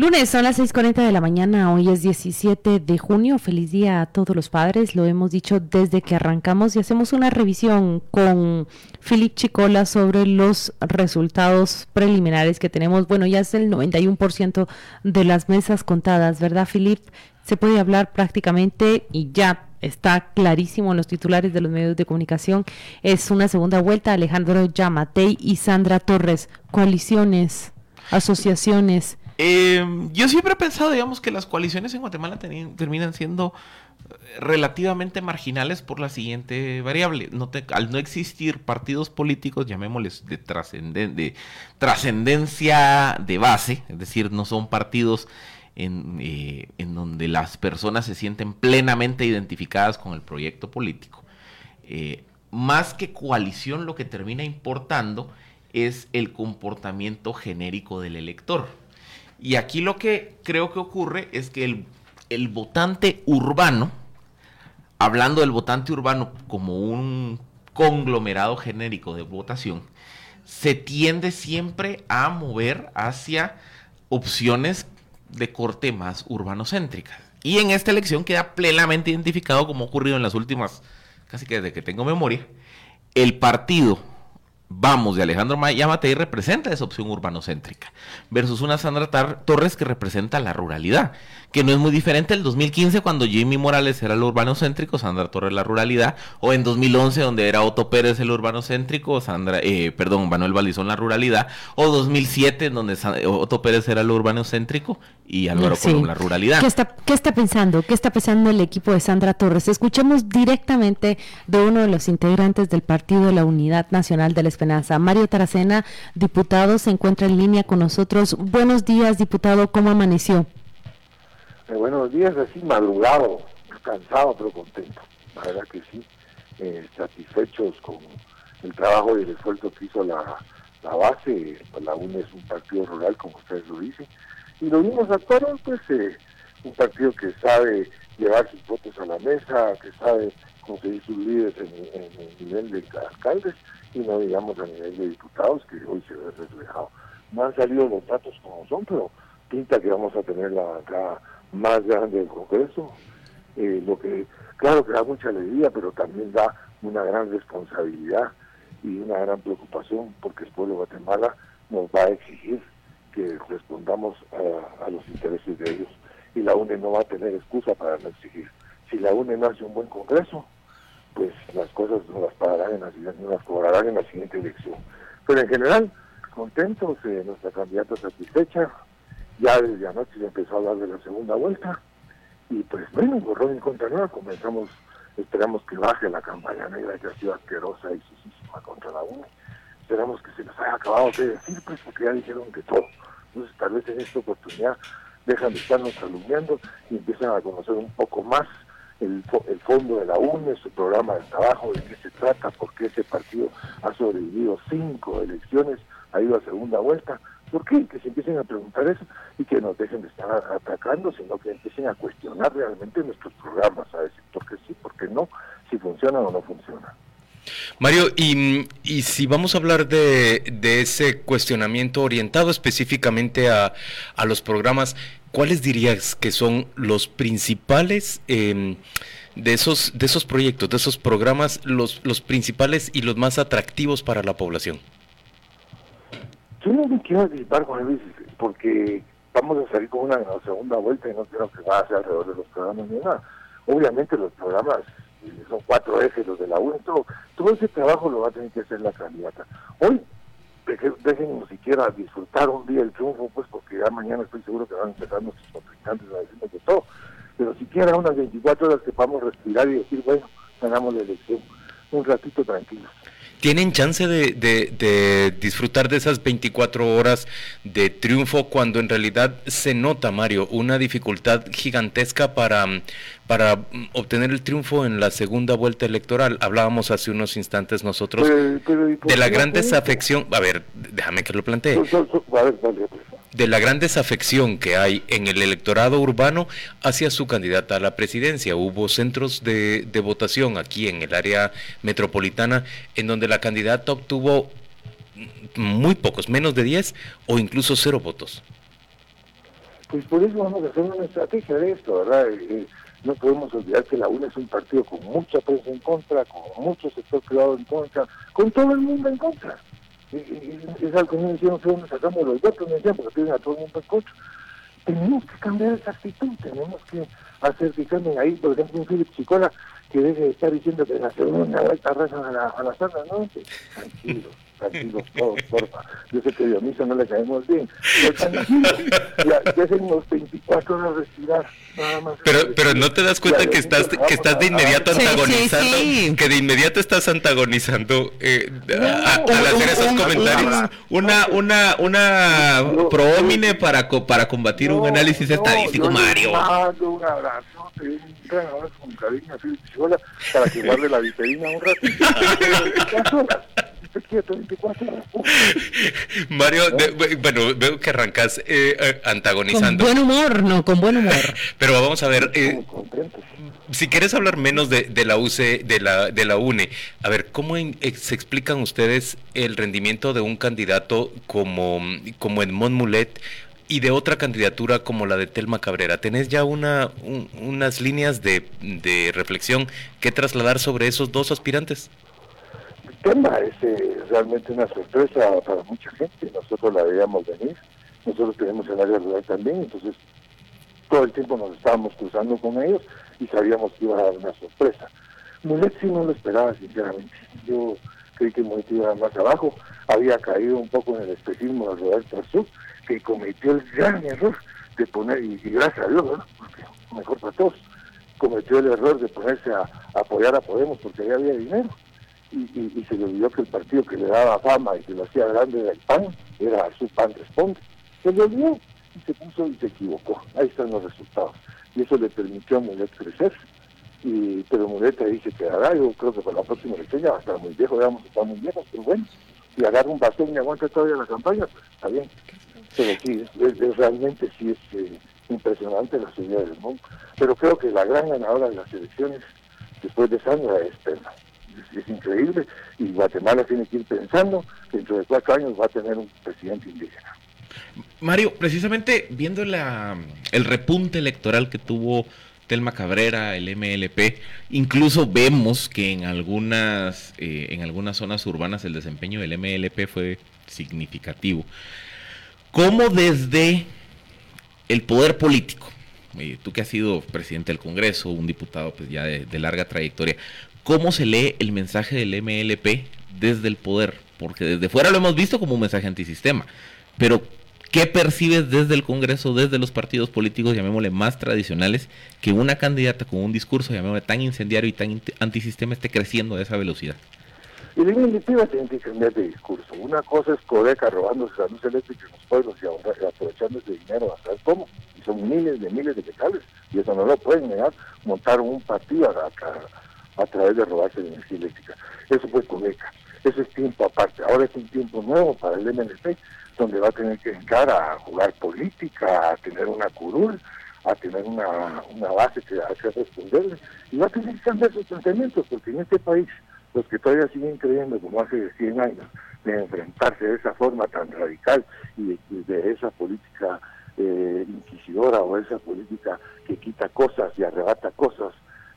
Lunes, son las 6.40 de la mañana, hoy es 17 de junio, feliz día a todos los padres, lo hemos dicho desde que arrancamos y hacemos una revisión con Philip Chicola sobre los resultados preliminares que tenemos. Bueno, ya es el 91% de las mesas contadas, ¿verdad, Philip? Se puede hablar prácticamente y ya está clarísimo en los titulares de los medios de comunicación. Es una segunda vuelta, Alejandro Yamatei y Sandra Torres, coaliciones, asociaciones eh, yo siempre he pensado, digamos, que las coaliciones en Guatemala terminan siendo eh, relativamente marginales por la siguiente variable. Al no existir partidos políticos, llamémosles de, trascendencia de base, es decir, no son partidos eh, en, donde las personas se sienten plenamente identificadas con el proyecto político. más que coalición, lo que termina importando es el comportamiento genérico del elector. Y aquí lo que creo que ocurre es que el, el votante urbano, hablando del votante urbano como un conglomerado genérico de votación, se tiende siempre a mover hacia opciones de corte más urbanocéntricas. Y en esta elección queda plenamente identificado, como ha ocurrido en las últimas, casi que desde que tengo memoria, el partido Vamos de Alejandro Yamatei representa esa opción urbanocéntrica, versus una Sandra Torres que representa la ruralidad, que no es muy diferente del 2015 cuando Jimmy Morales era el urbanocéntrico, Sandra Torres la ruralidad, o en 2011 donde era Otto Pérez el urbanocéntrico, Sandra, eh, perdón, Manuel Balizón la ruralidad, o 2007 en donde Otto Pérez era el urbanocéntrico y Álvaro Colón la ruralidad. ¿Qué está, ¿Qué está pensando? ¿Qué está pensando el equipo de Sandra Torres? Escuchemos directamente de uno de los integrantes del Partido de la Unidad Nacional de la Mario Taracena, diputado, se encuentra en línea con nosotros. Buenos días, diputado, ¿cómo amaneció? Eh, buenos días, así madrugado, cansado pero contento. La verdad que sí, eh, satisfechos con el trabajo y el esfuerzo que hizo la, base. Pues la UNE es un partido rural, como ustedes lo dicen. Y los mismos actuaron, pues, eh, un partido que sabe llevar sus votos a la mesa, que sabe conseguir sus líderes en, el nivel de alcaldes y no digamos a nivel de diputados, que hoy se ve reflejado. No han salido los datos como son, pero pinta que vamos a tener la, acá más grande del Congreso, eh, lo que claro que da mucha alegría, pero también da una gran responsabilidad y una gran preocupación porque el pueblo de Guatemala nos va a exigir que respondamos a, los intereses de ellos y la UNE no va a tener excusa para no exigir. Si la UNE no hace un buen Congreso, pues las cosas no las pararán en la, no las cobrarán en la siguiente elección. Pero en general, contentos, nuestra candidata satisfecha, ya desde anoche se empezó a hablar de la segunda vuelta y pues bueno, borrón y contra nueva, comenzamos, esperamos que baje la campaña negra que ha sido asquerosa y sucísima contra la UNE. Esperamos que se les haya acabado de decir, pues porque ya dijeron que todo. Entonces tal vez en esta oportunidad dejan de estarnos calumniando y empiezan a conocer un poco más el, el, fondo de la UNE, su programa de trabajo, de qué se trata, por qué ese partido ha sobrevivido cinco elecciones, ha ido a segunda vuelta, ¿Por qué? Que se empiecen a preguntar eso y que nos dejen de estar atacando, sino que empiecen a cuestionar realmente nuestros programas, a decir por qué sí, por qué no, si funciona o no funciona. Mario, y, y, si vamos a hablar de, de ese cuestionamiento orientado específicamente a, a, los programas, ¿cuáles dirías que son los principales em, de, esos, de esos proyectos, de esos programas, los, los principales y los más atractivos para la población? Yo no me quiero anticipar con Luis porque vamos a salir con una segunda vuelta y no creo que va a ser alrededor de los programas ni nada. Obviamente los programas eh, son cuatro ejes los de la UE, todo, ese trabajo lo va a tener que hacer la candidata. Hoy déjenos siquiera disfrutar un día el triunfo, pues porque ya mañana estoy seguro que van a empezar nuestros contrincantes a decirnos de todo, pero siquiera unas 24 horas que podamos respirar y decir, bueno, ganamos la elección, un ratito tranquilo. Tienen chance de, disfrutar de esas 24 horas de triunfo cuando en realidad se nota, Mario, una dificultad gigantesca para, para obtener el triunfo en la segunda vuelta electoral. Hablábamos hace unos instantes nosotros de la gran desafección. A ver, déjame que lo plantee. de la gran desafección que hay en el electorado urbano hacia su candidata a la presidencia. Hubo centros de, de votación aquí en el área metropolitana en donde la candidata obtuvo muy pocos, menos de 10 o incluso cero votos. Pues por eso vamos a hacer una estrategia de esto, ¿verdad? Eh, eh, no podemos olvidar que la UNA es un partido con mucha prensa en contra, con mucho sector privado en contra, con todo el mundo en contra. Y, es algo que me decían, nosotros sacamos los votos, me decían, porque tienen a todo el mundo en contra. Tenemos que cambiar esa actitud, tenemos que hacer que cambien ahí, por ejemplo, un Félix Chicola que deje de estar diciendo que la segunda vuelta rezan a la, a la zona, ¿no? Tranquilo tranquilos todos, porfa. Yo sé que a Dionisio no le caemos bien, pero tranquilos, ya, hacemos 24 horas respirar, nada más. Pero, pero no te das cuenta que estás, que estás de inmediato antagonizando, que de inmediato estás antagonizando eh, al hacer esos comentarios. Una, una, una proómine para, para combatir un análisis estadístico, Mario. un abrazo, un abrazo con cariño a para que guarde la viperina un ratito. Mario, bueno, veo que arrancas eh, eh, antagonizando. Con buen humor, no, con buen humor. Pero vamos a ver, eh, si quieres hablar menos de, de, la UCE, de la, de la UNE, a ver, ¿cómo se explican ustedes el rendimiento de un candidato como, como Edmond Mulet y de otra candidatura como la de Telma Cabrera. ¿Tenés ya una, unas líneas de, de, reflexión que trasladar sobre esos dos aspirantes? Tema es realmente una sorpresa para mucha gente. Nosotros la veíamos venir, nosotros tenemos el área rural también, entonces todo el tiempo nos estábamos cruzando con ellos y sabíamos que iba a dar una sorpresa. Mulet sí no lo esperaba, sinceramente. Yo creí que Mulet iba más abajo, había caído un poco en el espejismo de Roberto Arzú, que cometió el gran error de poner, y, gracias a Dios, porque mejor para todos, cometió el error de ponerse a, a apoyar a Podemos porque ahí había dinero y, se le olvidó que el partido que le daba fama y que lo hacía grande era el PAN, era su PAN Responde. Se le olvidó y se puso y se equivocó. Ahí están los resultados. Y eso le permitió a Mulet crecer. Y, pero Mulet ahí se quedará. Yo creo que para la próxima elección ya va a estar muy viejo, a estar muy viejos, pero bueno, si agarra un bastón y aguanta todavía la campaña, pues está bien. Pero sí, realmente sí es eh, impresionante la subida del mundo. Pero creo que la gran ganadora de las elecciones después de Sandra es Perna es, increíble y Guatemala tiene que ir pensando que dentro de cuatro años va a tener un presidente indígena. Mario, precisamente viendo la, el repunte electoral que tuvo Telma Cabrera, el MLP, incluso vemos que en algunas, eh, en algunas zonas urbanas el desempeño del MLP fue significativo. ¿Cómo desde el poder político, tú que has sido presidente del Congreso, un diputado pues ya de larga trayectoria, cómo se lee el mensaje del MLP desde el poder, porque desde fuera lo hemos visto como un mensaje antisistema, pero ¿qué percibes desde el Congreso, desde los partidos políticos, llamémosle más tradicionales, que una candidata con un discurso, llamémosle tan incendiario y tan antisistema esté creciendo a esa velocidad? Y la iniciativa tiene que cambiar de discurso. Una cosa es Codeca robándose la luz eléctrica en los pueblos y aprovechando ese dinero a saber cómo. Y son miles de miles de metales. Y eso no lo pueden negar. Montaron un partido a, través de robarse la energía eléctrica. Eso fue Codeca. Eso es tiempo aparte. Ahora es un tiempo nuevo para el MNP, donde va a tener que entrar a jugar política, a tener una curul, a tener una, una base que hace responderle, y va a tener que cambiar sus pensamientos, porque en este país, los que todavía siguen creyendo, como hace 100 años, de enfrentarse de esa forma tan radical y de, esa política eh, inquisidora o esa política que quita cosas y arrebata cosas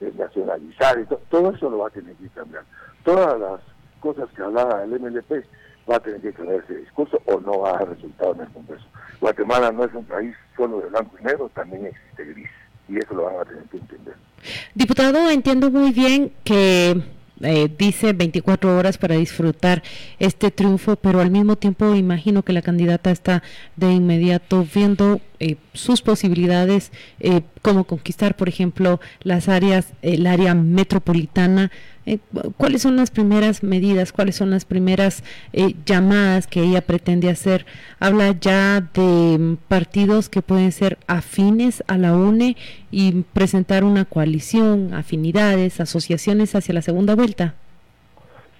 nacionalizar, y todo eso lo va a tener que cambiar. Todas las cosas que hablaba el MLP va a tener que cambiar ese discurso o no va a dar resultado en el Congreso. Guatemala no es un país solo de blanco y negro, también existe gris, y eso lo van a tener que entender. Diputado, entiendo muy bien que eh, dice 24 horas para disfrutar este triunfo, pero al mismo tiempo imagino que la candidata está de inmediato viendo eh, sus posibilidades, eh, como conquistar, por ejemplo, las áreas, el área metropolitana. Eh, ¿Cuáles son las primeras medidas? ¿Cuáles son las primeras llamadas que ella pretende hacer? Habla ya de mm, partidos que pueden ser afines a la UNE y presentar una coalición, afinidades, asociaciones hacia la segunda vuelta.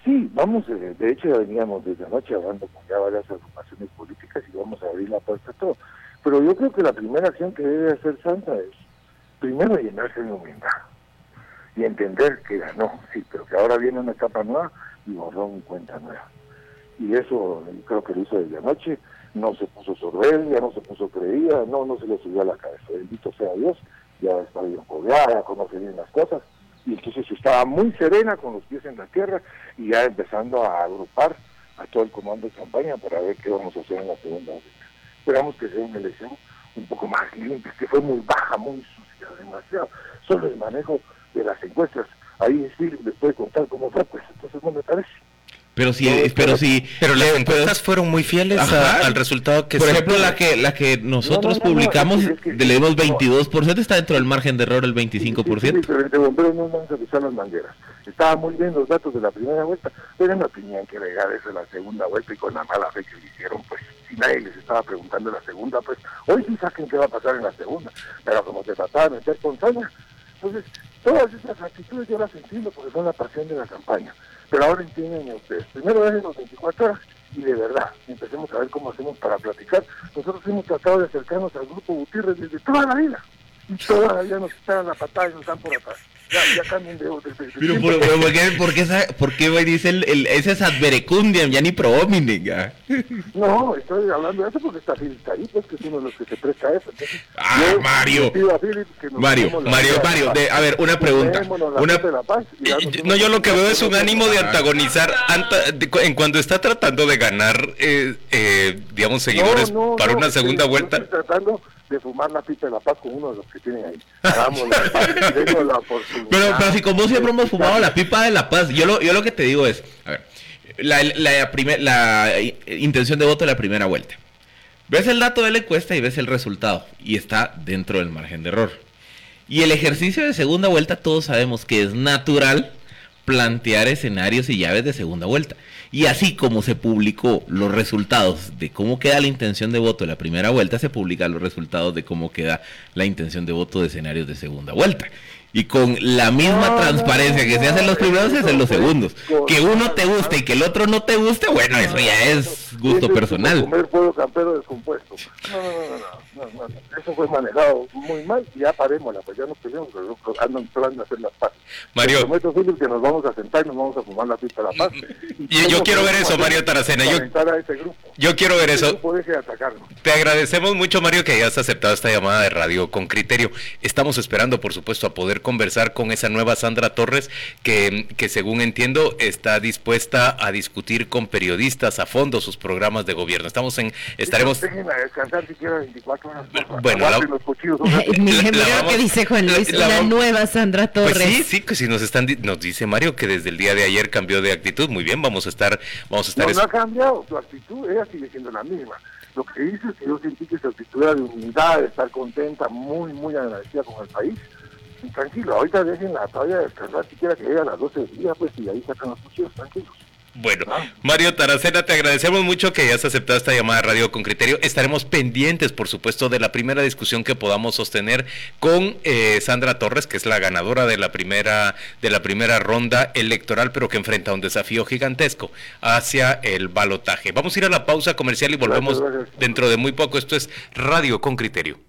Sí, vamos, eh, de hecho ya veníamos desde anoche hablando con ya varias agrupaciones políticas y vamos a abrir la puerta a todo. Pero yo creo que la primera acción que debe hacer Santa es primero llenarse de humildad y entender que ganó, sí, pero que ahora viene una etapa nueva y borró en cuenta nueva. Y eso creo que lo hizo desde anoche, no se puso soberbia, no se puso creída, no, no se le subió a la cabeza, bendito sea Dios, ya está bien codeada, conoce bien las cosas, y entonces estaba muy serena con los pies en la tierra y ya empezando a agrupar a todo el comando de campaña para ver qué vamos a hacer en la segunda vez. Esperamos que sea una elección un poco más limpia, que fue muy baja, muy sucia, demasiado. Solo el manejo de las encuestas, ahí sí les puede contar cómo fue, pues entonces no me parece. Pero sí, pero sí. Pero las encuestas fueron muy fieles al resultado que Por ejemplo, la que la que nosotros publicamos, de leemos 22%, está dentro del margen de error el 25%. Sí, pero de bomberos no vamos a usar las mangueras. Estaban muy bien los datos de la primera vuelta, pero no tenían que regar eso en la segunda vuelta y con la mala fe que le hicieron, pues si nadie les estaba preguntando en la segunda, pues hoy sí saquen qué va a pasar en la segunda. Pero como se trataba de meter con saña, entonces todas esas actitudes yo las entiendo porque son la pasión de la campaña. Pero ahora entienden ustedes. Primero dejen los 24 horas y de verdad empecemos a ver cómo hacemos para platicar. Nosotros hemos tratado de acercarnos al grupo Gutiérrez desde toda la vida y todavía nos están la patada y nos están por atrás. Ya, ya cambien de, de, Pero por, por, ¿por, qué, por, qué, por qué dice el, el, ese es adverecundiam, ya ni pro hominem, ya? No, estoy hablando de eso porque está Philip pues que es uno de los que se presta a eso. Entonces, ah, yo Mario. Mario, Mario, Mario, de a ver, una pregunta. Una, paz y darnos No, yo lo que veo es un ánimo de antagonizar anta- de- en cuando está tratando de ganar, eh, eh, digamos, seguidores No, no, para una segunda vuelta. Estoy tratando de fumar la pipa de la paz con uno de los que tienen ahí. Hagamos la oportunidad. Pero, pero si como siempre hemos fumado la pipa de la paz, yo lo, yo lo que te digo es, a ver, la, la, primer- la intención de voto de la primera vuelta. Ves el dato de la encuesta y ves el resultado, y está dentro del margen de error. Y el ejercicio de segunda vuelta, todos sabemos que es natural plantear escenarios y llaves de segunda vuelta. Y así como se publicó los resultados de cómo queda la intención de voto de la primera vuelta, se publican los resultados de cómo queda la intención de voto de escenarios de segunda vuelta. Y con la misma No, transparencia no, que se hacen los primeros, se hacen los segundos. Que uno te guste y que el otro no te guste, bueno, eso ya es gusto es personal. Comer pollo campero descompuesto. No, no, no, no, no, no, Eso fue manejado muy mal y ya parémosla, pues ya nos peleamos, pero andan plan de hacer las paz. Mario. Prometo, Philip, que nos vamos a sentar y nos vamos a fumar la pista de la paz. Y yo quiero ver eso, Mario Taracena, yo- Yo. Yo quiero ver eso. Te agradecemos mucho, Mario, que hayas aceptado esta llamada de radio con criterio. Estamos esperando, por supuesto, a poder conversar con esa nueva Sandra Torres, que, que según entiendo está dispuesta a discutir con periodistas a fondo sus programas de gobierno. Estamos en, estaremos... Descansar siquiera 24 horas. Bueno, la-. Mira, la lo vamos- que dice Juan la- Luis, la vamos- nueva Sandra Torres. Pues sí, sí, que si nos están nos dice Mario que desde el día de ayer cambió de actitud. Muy bien, vamos a estar vamos a estar No, es- no ha cambiado, su actitud, ella sigue siendo la misma. Lo que dice es que yo sentí que su actitud era de humildad, de estar contenta, muy, muy agradecida con el país. Tranquilo, ahorita déjenla todavía descansar, siquiera que llegue a las 12 del día, pues, y ahí sacan los cuchillos, tranquilos. Bueno, Mario Taracena, te agradecemos mucho que hayas aceptado esta llamada de radio con criterio. Estaremos pendientes, por supuesto, de la primera discusión que podamos sostener con eh, Sandra Torres, que es la ganadora de la primera de la primera ronda electoral, pero que enfrenta un desafío gigantesco hacia el balotaje. Vamos a ir a la pausa comercial y volvemos Gracias, gracias. dentro de muy poco. Esto es Radio con criterio.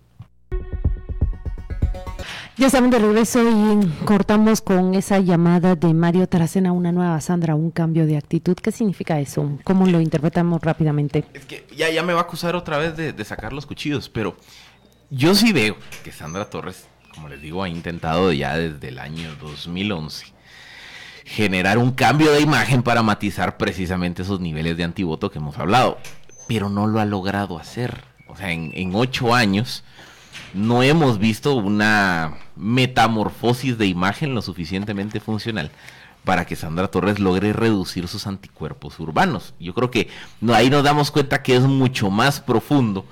Ya estamos de regreso y cortamos con esa llamada de Mario Taracena, una nueva Sandra, un cambio de actitud. ¿Qué significa eso? ¿Cómo lo interpretamos rápidamente? Es que ya, ya me va a acusar otra vez de, sacar los cuchillos, pero yo sí veo que Sandra Torres, como les digo, ha intentado ya desde el año 2011 generar un cambio de imagen para matizar precisamente esos niveles de antivoto que hemos hablado, pero no lo ha logrado hacer. O sea, en, en ocho años no hemos visto una metamorfosis de imagen lo suficientemente funcional para que Sandra Torres logre reducir sus anticuerpos urbanos. Yo creo que ahí nos damos cuenta que es mucho más profundo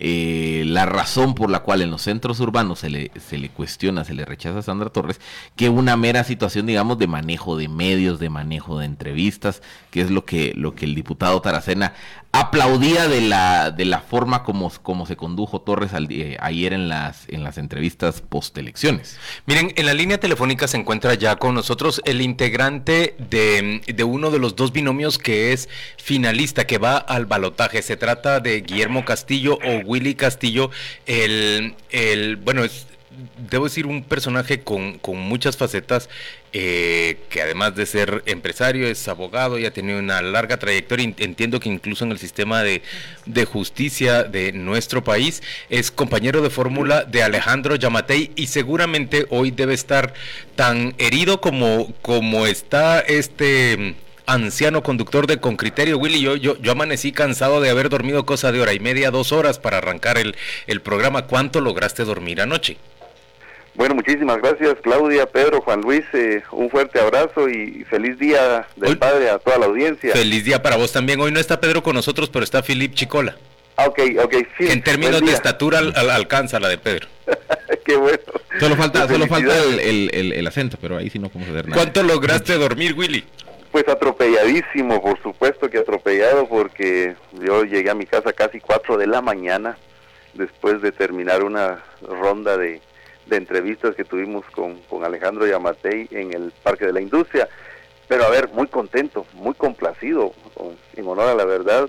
eh, la razón por la cual en los centros urbanos se le, se le cuestiona, se le rechaza a Sandra Torres, que una mera situación, digamos, de manejo de medios, de manejo de entrevistas, que es lo que, lo que el diputado Taracena aplaudía de la, de la forma como, como se condujo Torres ayer en las, en las entrevistas postelecciones. Miren, en la línea telefónica se encuentra ya con nosotros el integrante de, de uno de los dos binomios que es finalista, que va al balotaje. Se trata de Guillermo Castillo o Willy Castillo. El, el bueno, es debo decir, un personaje con, muchas facetas, eh, que además de ser empresario, es abogado y ha tenido una larga trayectoria. Entiendo que incluso en el sistema de, justicia de nuestro país es compañero de fórmula de Alejandro Yamatei y seguramente hoy debe estar tan herido como, como está este anciano conductor de Con Criterio. Willy, yo, yo, yo amanecí cansado de haber dormido cosa de hora y media, dos horas para arrancar el, el programa. ¿Cuánto lograste dormir anoche? Bueno, muchísimas gracias Claudia, Pedro, Juan Luis, eh, un fuerte abrazo y feliz día del Padre a toda la audiencia. Feliz día para vos también. Hoy no está Pedro con nosotros, pero está Filip Chicola. Ah, ok, ok, sí. en términos de estatura alcanza la de Pedro. Qué bueno. Solo falta, solo falta el, acento, pero ahí sí no podemos hacer nada. ¿Cuánto lograste dormir, Willy? Pues atropelladísimo, por supuesto que atropellado, porque yo llegué a mi casa casi 4 de la mañana, después de terminar una ronda de de entrevistas que tuvimos con, con Alejandro Yamatei en el Parque de la Industria. Pero a ver, muy contento, muy complacido, en honor a la verdad,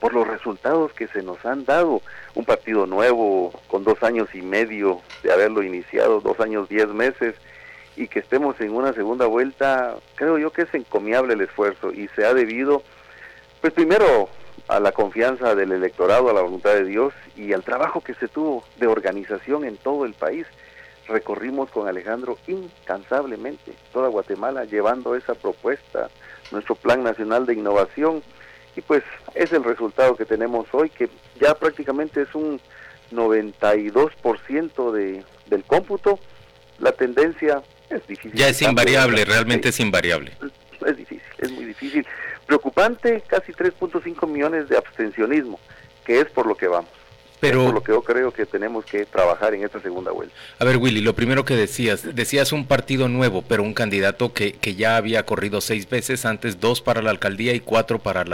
por los resultados que se nos han dado. Un partido nuevo, con dos años y medio de haberlo iniciado, dos años, diez meses, y que estemos en una segunda vuelta, creo yo que es encomiable el esfuerzo y se ha debido, pues primero a la confianza del electorado, a la voluntad de Dios y al trabajo que se tuvo de organización en todo el país recorrimos con Alejandro incansablemente toda Guatemala llevando esa propuesta, nuestro Plan Nacional de Innovación, y pues es el resultado que tenemos hoy, que ya prácticamente es un 92% de, del cómputo. La tendencia es difícil. Ya es invariable, realmente es invariable. Es difícil, es muy difícil. Preocupante, casi 3.5 millones de abstencionismo, que es por lo que vamos. Pero, lo que yo creo que tenemos que trabajar en esta segunda vuelta. A ver, Willy, lo primero que decías, decías un partido nuevo, pero un candidato que, que ya había corrido seis veces, antes dos para la alcaldía y cuatro para